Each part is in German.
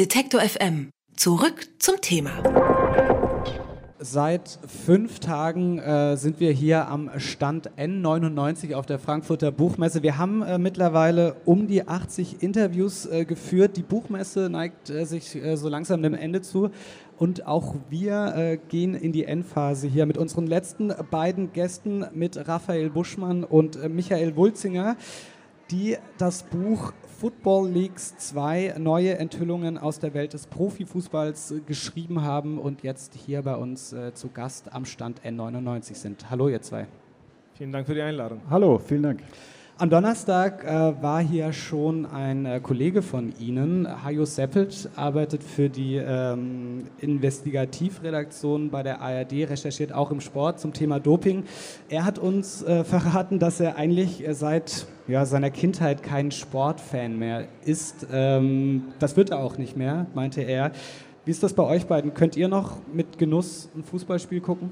Detektor FM. Zurück zum Thema. Seit fünf Tagen äh, sind wir hier am Stand N99 auf der Frankfurter Buchmesse. Wir haben äh, mittlerweile um die 80 Interviews äh, geführt. Die Buchmesse neigt äh, sich äh, so langsam dem Ende zu. Und auch wir äh, gehen in die Endphase hier mit unseren letzten beiden Gästen, mit Raphael Buschmann und Michael Wulzinger, die das Buch Football Leagues 2 neue Enthüllungen aus der Welt des Profifußballs äh, geschrieben haben und jetzt hier bei uns äh, zu Gast am Stand N99 sind. Hallo ihr zwei. Vielen Dank für die Einladung. Hallo, vielen Dank. Am Donnerstag äh, war hier schon ein äh, Kollege von Ihnen, Hajo Seppelt, arbeitet für die ähm, Investigativredaktion bei der ARD, recherchiert auch im Sport zum Thema Doping. Er hat uns äh, verraten, dass er eigentlich äh, seit ja, seiner Kindheit kein Sportfan mehr ist. Ähm, das wird er auch nicht mehr, meinte er. Wie ist das bei euch beiden? Könnt ihr noch mit Genuss ein Fußballspiel gucken?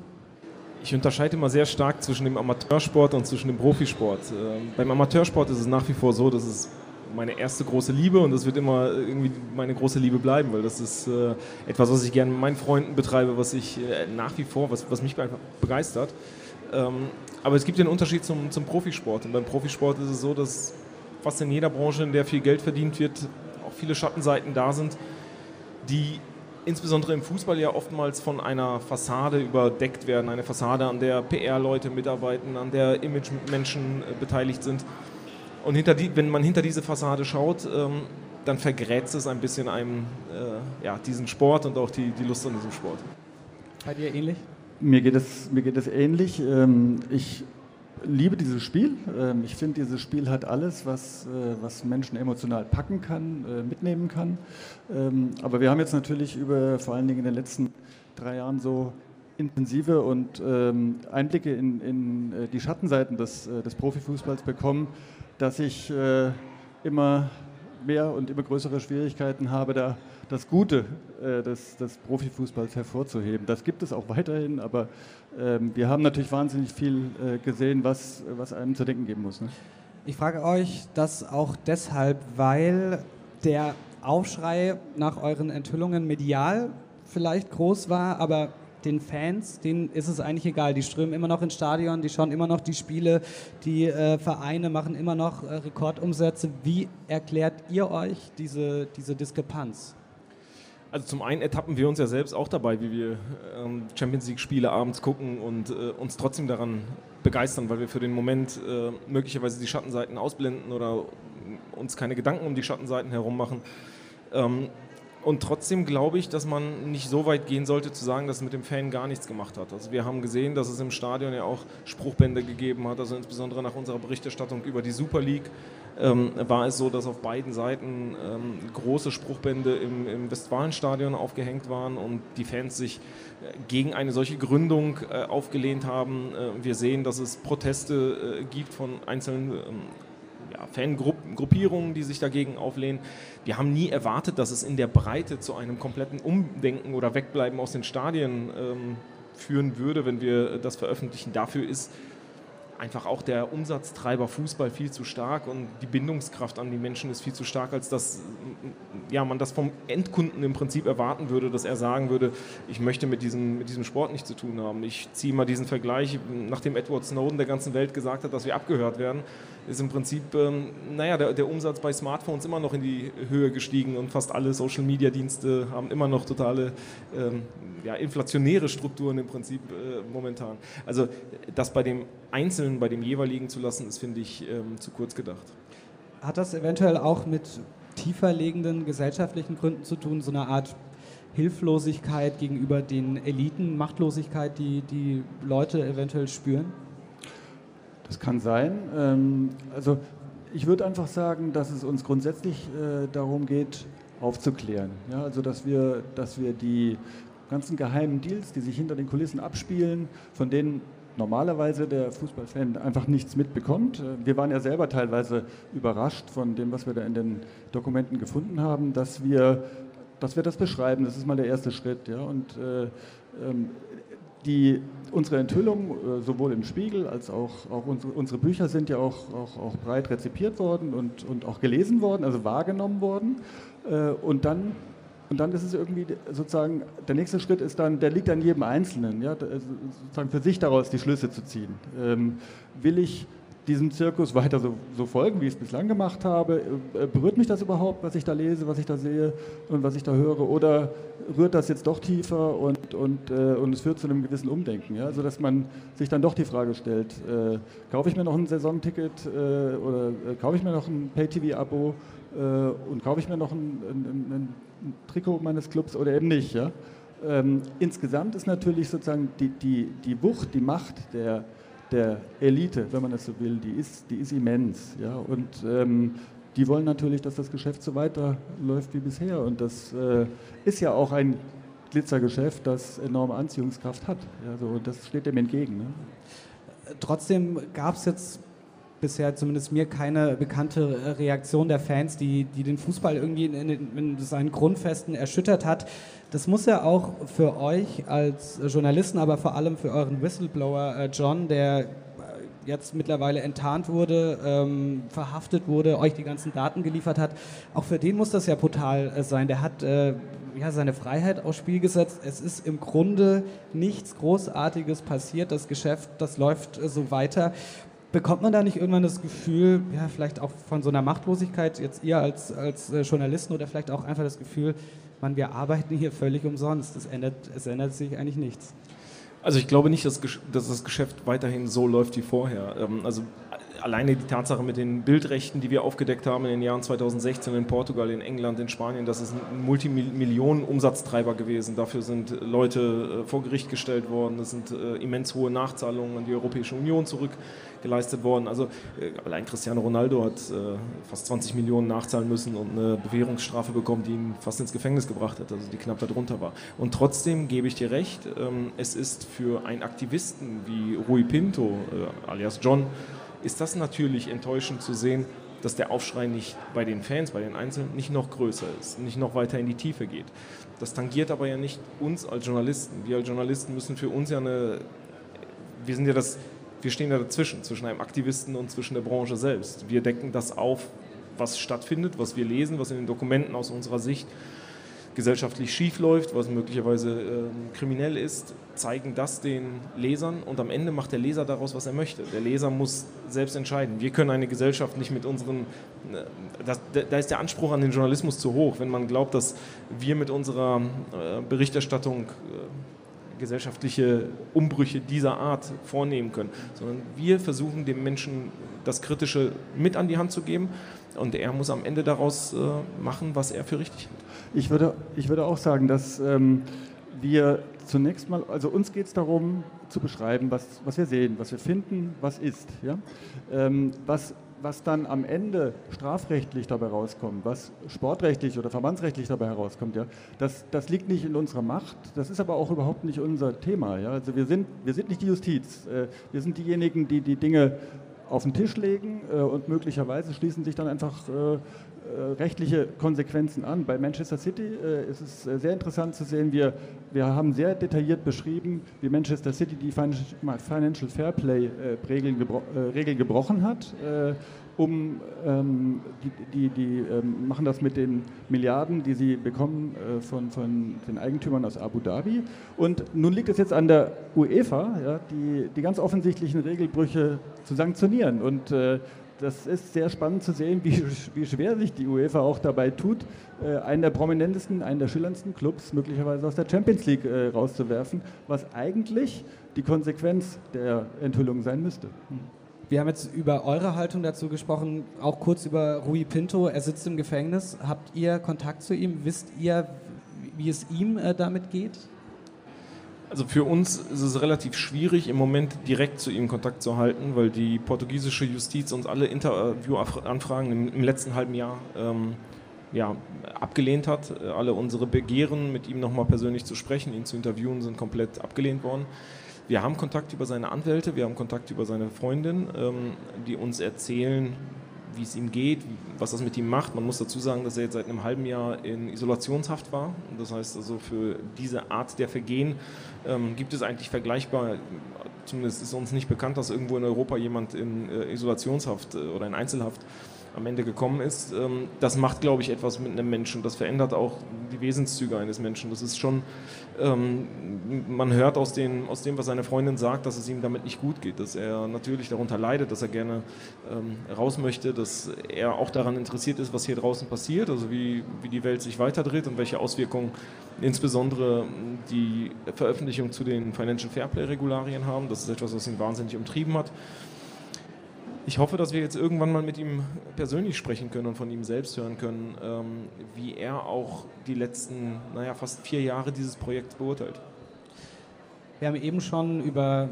Ich unterscheide immer sehr stark zwischen dem Amateursport und zwischen dem Profisport. Ähm, beim Amateursport ist es nach wie vor so, dass es meine erste große Liebe und das wird immer irgendwie meine große Liebe bleiben, weil das ist äh, etwas, was ich gerne mit meinen Freunden betreibe, was ich äh, nach wie vor, was, was mich begeistert. Ähm, aber es gibt den Unterschied zum, zum Profisport und beim Profisport ist es so, dass fast in jeder Branche, in der viel Geld verdient wird, auch viele Schattenseiten da sind, die insbesondere im Fußball ja oftmals von einer Fassade überdeckt werden. Eine Fassade, an der PR-Leute mitarbeiten, an der Image-Menschen äh, beteiligt sind. Und hinter die, wenn man hinter diese Fassade schaut, ähm, dann vergrätzt es ein bisschen einem äh, ja, diesen Sport und auch die, die Lust an diesem Sport. Bei dir ähnlich? Mir geht es, mir geht es ähnlich. Ähm, ich liebe dieses Spiel. Ähm, ich finde, dieses Spiel hat alles, was, äh, was Menschen emotional packen kann, äh, mitnehmen kann. Ähm, aber wir haben jetzt natürlich über, vor allen Dingen in den letzten drei Jahren so intensive und Einblicke in, in äh, die Schattenseiten des, des Profifußballs bekommen, dass ich immer mehr und immer größere Schwierigkeiten habe, da das Gute äh, des, des, Profifußballs hervorzuheben. Das gibt es auch weiterhin, aber ähm, wir haben natürlich wahnsinnig viel äh, gesehen, was, was einem zu denken geben muss. Ne? Ich frage euch das auch deshalb, weil der Aufschrei nach euren Enthüllungen medial vielleicht groß war, aber den Fans, denen ist es eigentlich egal. Die strömen immer noch ins Stadion, die schauen immer noch die Spiele, die äh, Vereine machen immer noch äh, Rekordumsätze. Wie erklärt ihr euch diese, diese Diskrepanz? Also zum einen ertappen wir uns ja selbst auch dabei, wie wir ähm, Champions League-Spiele abends gucken und äh, uns trotzdem daran begeistern, weil wir für den Moment äh, möglicherweise die Schattenseiten ausblenden oder uns keine Gedanken um die Schattenseiten herum machen. Und trotzdem glaube ich, dass man nicht so weit gehen sollte, zu sagen, dass es mit dem Fan gar nichts gemacht hat. Also wir haben gesehen, dass es im Stadion ja auch Spruchbände gegeben hat, also insbesondere nach unserer Berichterstattung über die Super League ähm, war es so, dass auf beiden Seiten ähm, große Spruchbände im, im, Westfalenstadion aufgehängt waren und die Fans sich äh, gegen eine solche Gründung äh, aufgelehnt haben. Äh, wir sehen, dass es Proteste äh, gibt von einzelnen ähm, ja, Fangruppierungen, die sich dagegen auflehnen. Wir haben nie erwartet, dass es in der Breite zu einem kompletten Umdenken oder Wegbleiben aus den Stadien ähm, führen würde, wenn wir das veröffentlichen. Dafür ist einfach auch der Umsatztreiber Fußball viel zu stark und die Bindungskraft an die Menschen ist viel zu stark, als dass ja, man das vom Endkunden im Prinzip erwarten würde, dass er sagen würde, ich möchte mit diesem, mit diesem Sport nichts zu tun haben. Ich ziehe mal diesen Vergleich, nachdem Edward Snowden der ganzen Welt gesagt hat, dass wir abgehört werden, ist im Prinzip, ähm, naja, der, der Umsatz bei Smartphones immer noch in die Höhe gestiegen und fast alle Social-Media-Dienste haben immer noch totale ähm, ja, inflationäre Strukturen im Prinzip äh, momentan. Also das bei dem Einzelnen, bei dem jeweiligen zu lassen, ist, finde ich, ähm, zu kurz gedacht. Hat das eventuell auch mit tiefer liegenden gesellschaftlichen Gründen zu tun, so eine Art Hilflosigkeit gegenüber den Eliten, Machtlosigkeit, die die Leute eventuell spüren? Das kann sein. Ähm, also ich würde einfach sagen, dass es uns grundsätzlich äh, darum geht, aufzuklären. Ja, also dass wir, dass wir die ganzen geheimen Deals, die sich hinter den Kulissen abspielen, von denen normalerweise der Fußballfan einfach nichts mitbekommt. Äh, wir waren ja selber teilweise überrascht von dem, was wir da in den Dokumenten gefunden haben, dass wir, dass wir das beschreiben. Das ist mal der erste Schritt. Ja? Und äh, ähm, die, unsere Enthüllung, äh, sowohl im Spiegel als auch, auch unsere, unsere, Bücher sind ja auch, auch, auch, breit rezipiert worden und, und auch gelesen worden, also wahrgenommen worden. Äh, und dann und dann ist es irgendwie sozusagen, der nächste Schritt ist dann, der liegt an jedem Einzelnen, ja, sozusagen für sich daraus die Schlüsse zu ziehen. Ähm, will ich diesem Zirkus weiter so, so, folgen, wie ich es bislang gemacht habe? Äh, berührt mich das überhaupt, was ich da lese, was ich da sehe und was ich da höre? Oder rührt das jetzt doch tiefer und, und, äh, und es führt zu einem gewissen Umdenken? Ja? Also, dass man sich dann doch die Frage stellt, äh, kaufe ich mir noch ein Saisonticket äh, oder äh, kaufe ich mir noch ein Pay-TV-Abo äh, und kaufe ich mir noch ein, ein, ein, ein, Trikot meines Clubs oder eben nicht? Ja? Ähm, insgesamt ist natürlich sozusagen die, die, die Wucht, die Macht der der Elite, wenn man das so will, die ist, die ist immens. Ja? Und ähm, die wollen natürlich, dass das Geschäft so weiterläuft wie bisher. Und das äh, ist ja auch ein Glitzergeschäft, das enorme Anziehungskraft hat. Ja, so, und das steht dem entgegen. Ne? Trotzdem gab es jetzt bisher zumindest mir keine bekannte Reaktion der Fans, die, die den Fußball irgendwie in, in, in seinen Grundfesten erschüttert hat. Das muss ja auch für euch als Journalisten, aber vor allem für euren Whistleblower äh, John, der jetzt mittlerweile enttarnt wurde, ähm, verhaftet wurde, euch die ganzen Daten geliefert hat, auch für den muss das ja brutal äh, sein. Der hat äh, ja, seine Freiheit aufs Spiel gesetzt. Es ist im Grunde nichts Großartiges passiert. Das Geschäft, das läuft äh, so weiter. Bekommt man da nicht irgendwann das Gefühl, ja, vielleicht auch von so einer Machtlosigkeit, jetzt ihr als, als äh, Journalisten oder vielleicht auch einfach das Gefühl, man, wir arbeiten hier völlig umsonst, es ändert, es ändert sich eigentlich nichts? Also ich glaube nicht, dass, das Geschäft weiterhin so läuft wie vorher. Ähm, also alleine die Tatsache mit den Bildrechten, die wir aufgedeckt haben in den Jahren 2016 in Portugal, in England, in Spanien, das ist ein Multimillionen-Umsatztreiber gewesen. Dafür sind Leute äh, vor Gericht gestellt worden. Es sind äh, immens hohe Nachzahlungen an die Europäische Union zurückgeleistet worden. Also äh, allein Cristiano Ronaldo hat fast 20 Millionen nachzahlen müssen und eine Bewährungsstrafe bekommen, die ihn fast ins Gefängnis gebracht hat, also die knapp darunter war. Und trotzdem gebe ich dir recht, ähm, es ist für einen Aktivisten wie Rui Pinto, alias John, ist das natürlich enttäuschend zu sehen, dass der Aufschrei nicht bei den Fans, bei den Einzelnen nicht noch größer ist, nicht noch weiter in die Tiefe geht. Das tangiert aber ja nicht uns als Journalisten. Wir als Journalisten müssen für uns ja eine, wir sind ja das, wir stehen ja dazwischen, zwischen einem Aktivisten und zwischen der Branche selbst. Wir decken das auf, was stattfindet, was wir lesen, was in den Dokumenten aus unserer Sicht gesellschaftlich schief läuft, was möglicherweise äh, kriminell ist, zeigen das den Lesern und am Ende macht der Leser daraus, was er möchte. Der Leser muss selbst entscheiden. Wir können eine Gesellschaft nicht mit unseren, äh, da ist der Anspruch an den Journalismus zu hoch, wenn man glaubt, dass wir mit unserer äh, Berichterstattung äh, gesellschaftliche Umbrüche dieser Art vornehmen können, sondern wir versuchen dem Menschen das Kritische mit an die Hand zu geben und er muss am Ende daraus äh, machen, was er für richtig hält. Ich würde, ich würde auch sagen, dass ähm, wir zunächst mal, also uns geht es darum zu beschreiben, was, was wir sehen, was wir finden, was ist. Ja? Ähm, was, was dann am Ende strafrechtlich dabei rauskommt, was sportrechtlich oder verbandsrechtlich dabei herauskommt, ja, das, das liegt nicht in unserer Macht, das ist aber auch überhaupt nicht unser Thema. Ja? Also wir sind, wir sind nicht die Justiz, äh, wir sind diejenigen, die die Dinge auf den Tisch legen äh, und möglicherweise schließen sich dann einfach äh, äh, rechtliche Konsequenzen an. Bei Manchester City äh, ist es äh, sehr interessant zu sehen, wir, wir haben sehr detailliert beschrieben, wie Manchester City die Financial Fairplay Regeln, gebro Regeln gebrochen hat. Um, ähm, die, die, die ähm, machen das mit den Milliarden, die sie bekommen äh, von, von den Eigentümern aus Abu Dhabi. Und nun liegt es jetzt an der UEFA, ja, die, die ganz offensichtlichen Regelbrüche zu sanktionieren. Und äh, das ist sehr spannend zu sehen, wie, wie schwer sich die UEFA auch dabei tut, äh, einen der prominentesten, einen der schillerndsten Clubs möglicherweise aus der Champions League äh, rauszuwerfen, was eigentlich die Konsequenz der Enthüllung sein müsste. Hm. Wir haben jetzt über eure Haltung dazu gesprochen, auch kurz über Rui Pinto. Er sitzt im Gefängnis. Habt ihr Kontakt zu ihm? Wisst ihr, wie es ihm äh, damit geht? Also für uns ist es relativ schwierig, im Moment direkt zu ihm Kontakt zu halten, weil die portugiesische Justiz uns alle Interviewanfragen im, letzten halben Jahr ähm, ja, abgelehnt hat. Alle unsere Begehren, mit ihm nochmal persönlich zu sprechen, ihn zu interviewen, sind komplett abgelehnt worden. Wir haben Kontakt über seine Anwälte, wir haben Kontakt über seine Freundin, ähm, die uns erzählen, wie es ihm geht, was das mit ihm macht. Man muss dazu sagen, dass er jetzt seit einem halben Jahr in Isolationshaft war. Das heißt also, für diese Art der Vergehen ähm, gibt es eigentlich vergleichbar, zumindest ist uns nicht bekannt, dass irgendwo in Europa jemand in äh, Isolationshaft äh, oder in Einzelhaft am Ende gekommen ist, ähm, das macht, glaube ich, etwas mit einem Menschen. Das verändert auch die Wesenszüge eines Menschen. Das ist schon, ähm, man hört aus, den, aus dem, was seine Freundin sagt, dass es ihm damit nicht gut geht, dass er natürlich darunter leidet, dass er gerne ähm, raus möchte, dass er auch daran interessiert ist, was hier draußen passiert, also wie, wie die Welt sich weiterdreht und welche Auswirkungen insbesondere die Veröffentlichung zu den Financial Fairplay-Regularien haben. Das ist etwas, was ihn wahnsinnig umtrieben hat ich hoffe, dass wir jetzt irgendwann mal mit ihm persönlich sprechen können und von ihm selbst hören können, ähm, wie er auch die letzten, naja, fast vier Jahre dieses Projekts beurteilt. Wir haben eben schon über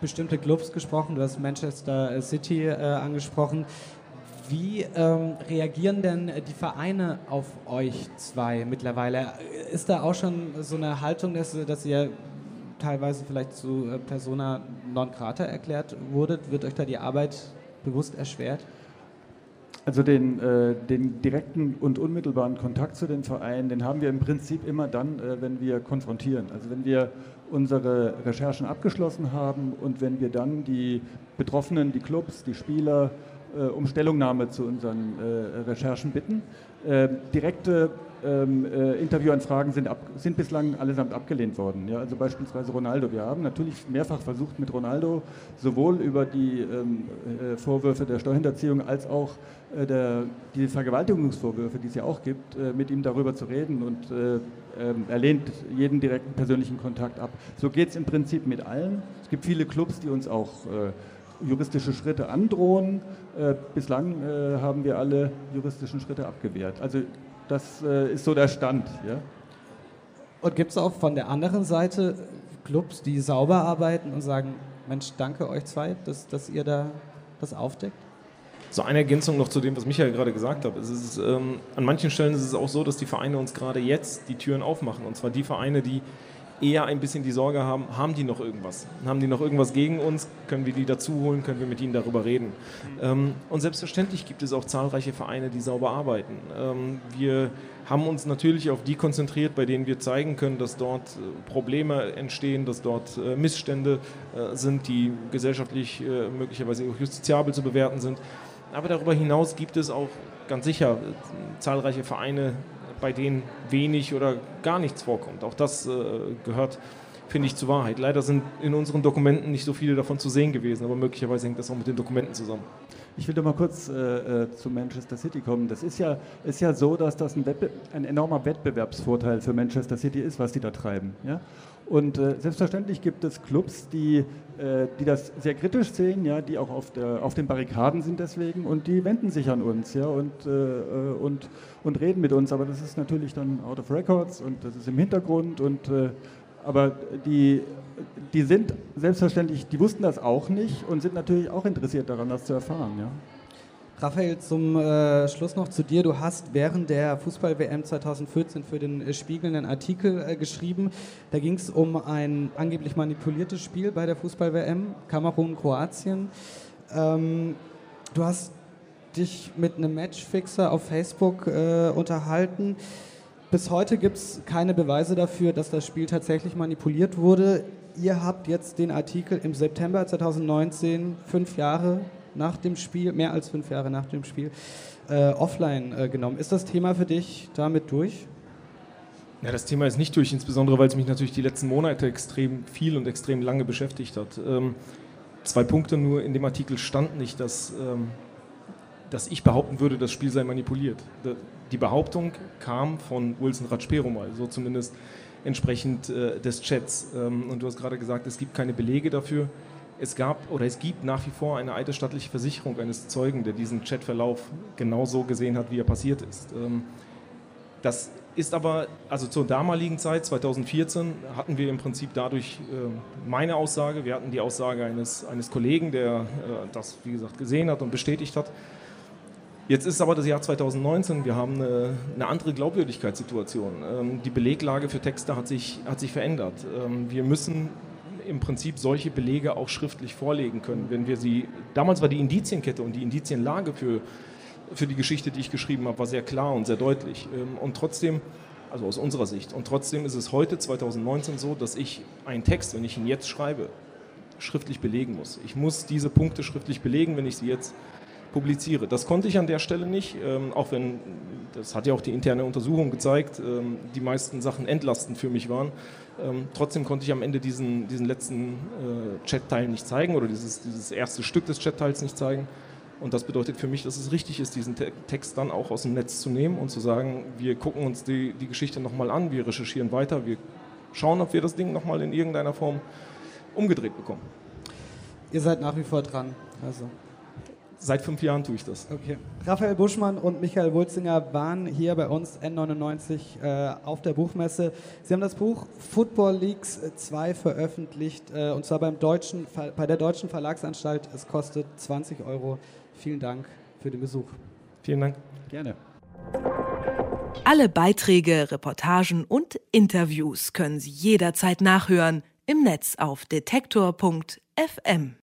bestimmte Clubs gesprochen, du hast Manchester City äh, angesprochen. Wie ähm, reagieren denn die Vereine auf euch zwei mittlerweile? Ist da auch schon so eine Haltung, dass, dass ihr teilweise vielleicht zu äh, Persona non grata erklärt wurdet? Wird euch da die Arbeit bewusst erschwert? Also den, äh, den, direkten und unmittelbaren Kontakt zu den Vereinen, den haben wir im Prinzip immer dann, äh, wenn wir konfrontieren. Also wenn wir unsere Recherchen abgeschlossen haben und wenn wir dann die Betroffenen, die Clubs, die Spieler äh, um Stellungnahme zu unseren äh, Recherchen bitten. Äh, direkte ähm, äh, Interviewanfragen sind, ab, sind bislang allesamt abgelehnt worden. Ja, also beispielsweise Ronaldo. Wir haben natürlich mehrfach versucht, mit Ronaldo sowohl über die ähm, äh, Vorwürfe der Steuerhinterziehung als auch äh, der, die Vergewaltigungsvorwürfe, die es ja auch gibt, äh, mit ihm darüber zu reden. Und äh, ähm, er lehnt jeden direkten persönlichen Kontakt ab. So geht es im Prinzip mit allen. Es gibt viele Clubs, die uns auch äh, juristische Schritte androhen. bislang haben wir alle juristischen Schritte abgewehrt. Also das äh, ist so der Stand. Ja? Und gibt es auch von der anderen Seite Clubs, die sauber arbeiten und sagen, Mensch, danke euch zwei, dass, dass ihr da das aufdeckt? So eine Ergänzung noch zu dem, was Michael gerade gesagt hat. Es ist, ähm, an manchen Stellen ist es auch so, dass die Vereine uns gerade jetzt die Türen aufmachen. Und zwar die Vereine, die eher ein bisschen die Sorge haben, haben die noch irgendwas? Haben die noch irgendwas gegen uns? Können wir die dazu holen? Können wir mit ihnen darüber reden? Ähm, und selbstverständlich gibt es auch zahlreiche Vereine, die sauber arbeiten. Ähm, wir haben uns natürlich auf die konzentriert, bei denen wir zeigen können, dass dort äh, Probleme entstehen, dass dort äh, Missstände äh, sind, die gesellschaftlich äh, möglicherweise auch justiziabel zu bewerten sind. Aber darüber hinaus gibt es auch ganz sicher äh, zahlreiche Vereine, bei denen wenig oder gar nichts vorkommt. Auch das äh, gehört, finde ich, zur Wahrheit. Leider sind in unseren Dokumenten nicht so viele davon zu sehen gewesen, aber möglicherweise hängt das auch mit den Dokumenten zusammen. Ich will doch mal kurz äh, äh zu Manchester City kommen. Das ist ja, ist ja so, dass das ein, ein enormer Wettbewerbsvorteil für Manchester City ist, was die da treiben. Ja? Und äh, selbstverständlich gibt es Clubs, die, äh, die das sehr kritisch sehen, ja, die auch auf, der, auf den Barrikaden sind deswegen und die wenden sich an uns ja, und, äh, äh und, und reden mit uns. Aber das ist natürlich dann out of records und das ist im Hintergrund. Und, äh, aber die, die sind selbstverständlich, die wussten das auch nicht und sind natürlich auch interessiert daran, das zu erfahren. Ja. Raphael, zum äh, Schluss noch zu dir. Du hast während der Fußball-WM 2014 für den äh, Spiegel einen Artikel äh, geschrieben. Da ging es um ein angeblich manipuliertes Spiel bei der Fußball-WM, Kamerun-Kroatien. Ähm, du hast dich mit einem Matchfixer auf Facebook äh, unterhalten. Bis heute gibt es keine Beweise dafür, dass das Spiel tatsächlich manipuliert wurde. Ihr habt jetzt den Artikel im September 2019, fünf Jahre nach dem Spiel, mehr als fünf Jahre nach dem Spiel, äh, offline äh, genommen. Ist das Thema für dich damit durch? Ja, das Thema ist nicht durch, insbesondere weil es mich natürlich die letzten Monate extrem viel und extrem lange beschäftigt hat. Ähm, zwei Punkte nur, in dem Artikel stand nicht, dass, ähm, dass ich behaupten würde, das Spiel sei manipuliert. Die Behauptung kam von Wilson Ratschperumal, so zumindest entsprechend äh, des Chats. Ähm, und du hast gerade gesagt, es gibt keine Belege dafür es gab oder es gibt nach wie vor eine eidesstattliche Versicherung eines Zeugen, der diesen Chatverlauf genau so gesehen hat, wie er passiert ist. Ähm, das ist aber, also zur damaligen Zeit, 2014, hatten wir im Prinzip dadurch äh, meine Aussage, wir hatten die Aussage eines, eines Kollegen, der äh, das, wie gesagt, gesehen hat und bestätigt hat. Jetzt ist aber das Jahr 2019, wir haben eine, eine andere Glaubwürdigkeitssituation. Ähm, die Beleglage für Texte hat sich, hat sich verändert. Ähm, wir müssen im Prinzip solche Belege auch schriftlich vorlegen können. Wenn wir sie, damals war die Indizienkette und die Indizienlage für, für die Geschichte, die ich geschrieben habe, war sehr klar und sehr deutlich. Ähm, und trotzdem, also aus unserer Sicht, und trotzdem ist es heute 2019 so, dass ich einen Text, wenn ich ihn jetzt schreibe, schriftlich belegen muss. Ich muss diese Punkte schriftlich belegen, wenn ich sie jetzt publiziere. Das konnte ich an der Stelle nicht, ähm, auch wenn, das hat ja auch die interne Untersuchung gezeigt, ähm, die meisten Sachen entlastend für mich waren. Ähm, trotzdem konnte ich am Ende diesen, diesen letzten äh, Chat-Teil nicht zeigen oder dieses, dieses erste Stück des Chat-Teils nicht zeigen. Und das bedeutet für mich, dass es richtig ist, diesen Te Text dann auch aus dem Netz zu nehmen und zu sagen, wir gucken uns die, die Geschichte nochmal an, wir recherchieren weiter, wir schauen, ob wir das Ding nochmal in irgendeiner Form umgedreht bekommen. Ihr seid nach wie vor dran. Also. Seit fünf Jahren tue ich das. Okay. Raphael Buschmann und Michael Wulzinger waren hier bei uns N99 äh, auf der Buchmesse. Sie haben das Buch Football Leagues 2 veröffentlicht äh, und zwar beim deutschen, bei der Deutschen Verlagsanstalt. Es kostet 20 Euro. Vielen Dank für den Besuch. Vielen Dank. Gerne. Alle Beiträge, Reportagen und Interviews können Sie jederzeit nachhören im Netz auf detektor.fm.